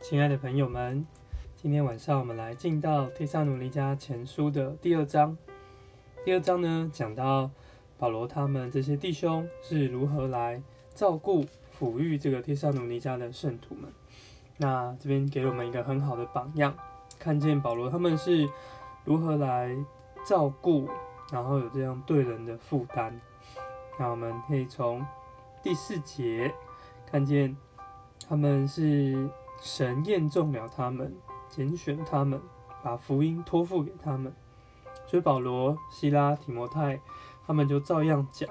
亲爱的朋友们，今天晚上我们来进到《帖撒努尼迦前书》的第二章。第二章呢，讲到保罗他们这些弟兄是如何来照顾、抚育这个帖撒努尼迦的圣徒们。那这边给我们一个很好的榜样，看见保罗他们是如何来照顾，然后有这样对人的负担。那我们可以从第四节看见他们是。神验中了他们，拣选他们，把福音托付给他们。所以保罗、希拉、提摩太，他们就照样讲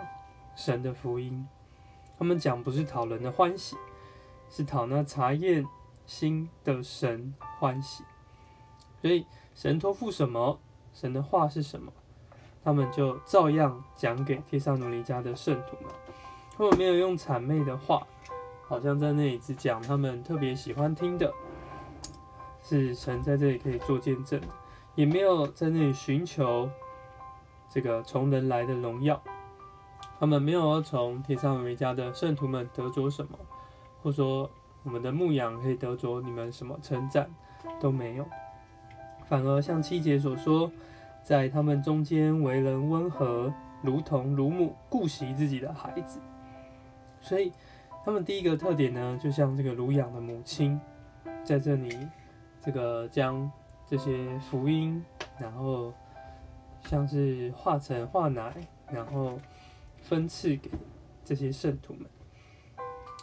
神的福音。他们讲不是讨人的欢喜，是讨那查验心的神欢喜。所以神托付什么，神的话是什么，他们就照样讲给帖撒罗尼迦的圣徒们。他们没有用谄媚的话。好像在那里只讲他们特别喜欢听的，是神在这里可以做见证，也没有在那里寻求这个从人来的荣耀。他们没有从铁上维家的圣徒们得着什么，或说我们的牧养可以得着你们什么称赞都没有，反而像七姐所说，在他们中间为人温和，如同乳母顾惜自己的孩子，所以。他们第一个特点呢，就像这个乳养的母亲，在这里，这个将这些福音，然后像是化成化奶，然后分赐给这些圣徒们。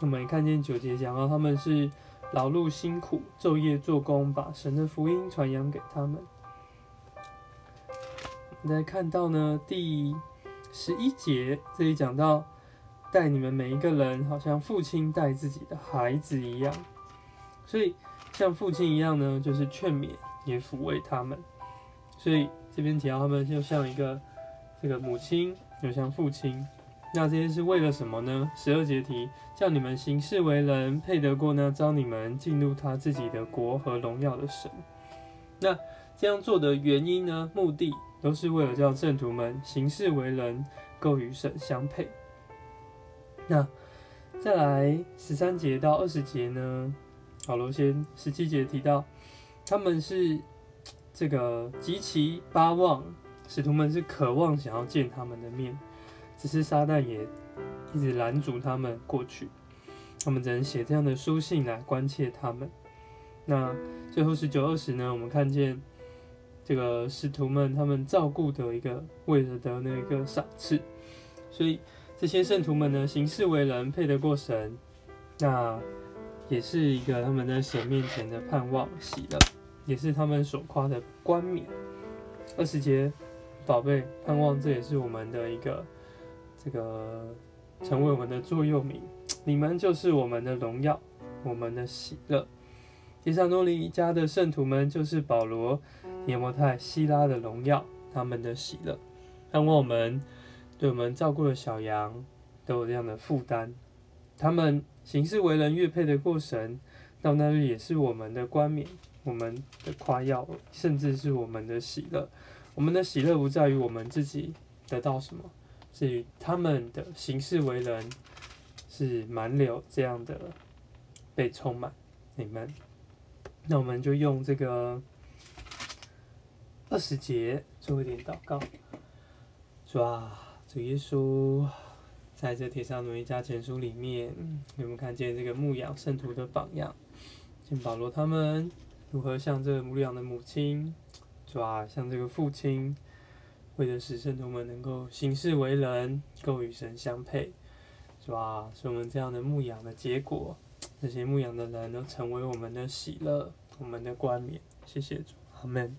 我们也看见九节讲到，他们是劳碌辛苦，昼夜做工，把神的福音传扬给他们。我们再看到呢，第十一节这里讲到。带你们每一个人，好像父亲带自己的孩子一样，所以像父亲一样呢，就是劝勉也抚慰他们。所以这边提到他们就像一个这个母亲，又像父亲。那这些是为了什么呢？十二节题，叫你们行事为人，配得过那招你们进入他自己的国和荣耀的神。那这样做的原因呢？目的都是为了叫圣徒们行事为人，够与神相配。那再来十三节到二十节呢？保罗先十七节提到，他们是这个极其巴望，使徒们是渴望想要见他们的面，只是撒旦也一直拦阻他们过去。他们只能写这样的书信来关切他们。那最后十九二十呢？我们看见这个使徒们他们照顾的一个为了的那个赏赐，所以。这些圣徒们呢，行事为人配得过神，那也是一个他们在神面前的盼望喜乐，也是他们所夸的冠冕。二十节，宝贝，盼望这也是我们的一个这个成为我们的座右铭。你们就是我们的荣耀，我们的喜乐。提撒多尼家的圣徒们就是保罗、提摩太、希拉的荣耀，他们的喜乐。盼望我们。对我们照顾的小羊都有这样的负担，他们行事为人越配得过神，到那日也是我们的冠冕，我们的夸耀，甚至是我们的喜乐。我们的喜乐不在于我们自己得到什么，是于他们的行事为人是满了这样的被充满。你们，那我们就用这个二十节做一点祷告，是吧？主耶稣在这《铁上罗一家前书》里面，有没有看见这个牧养圣徒的榜样？见保罗他们如何像这牧养的母亲，是吧？像这个父亲，为了使圣徒们能够行事为人，够与神相配，是吧？是我们这样的牧养的结果，这些牧养的人都成为我们的喜乐，我们的冠冕。谢谢主，阿门。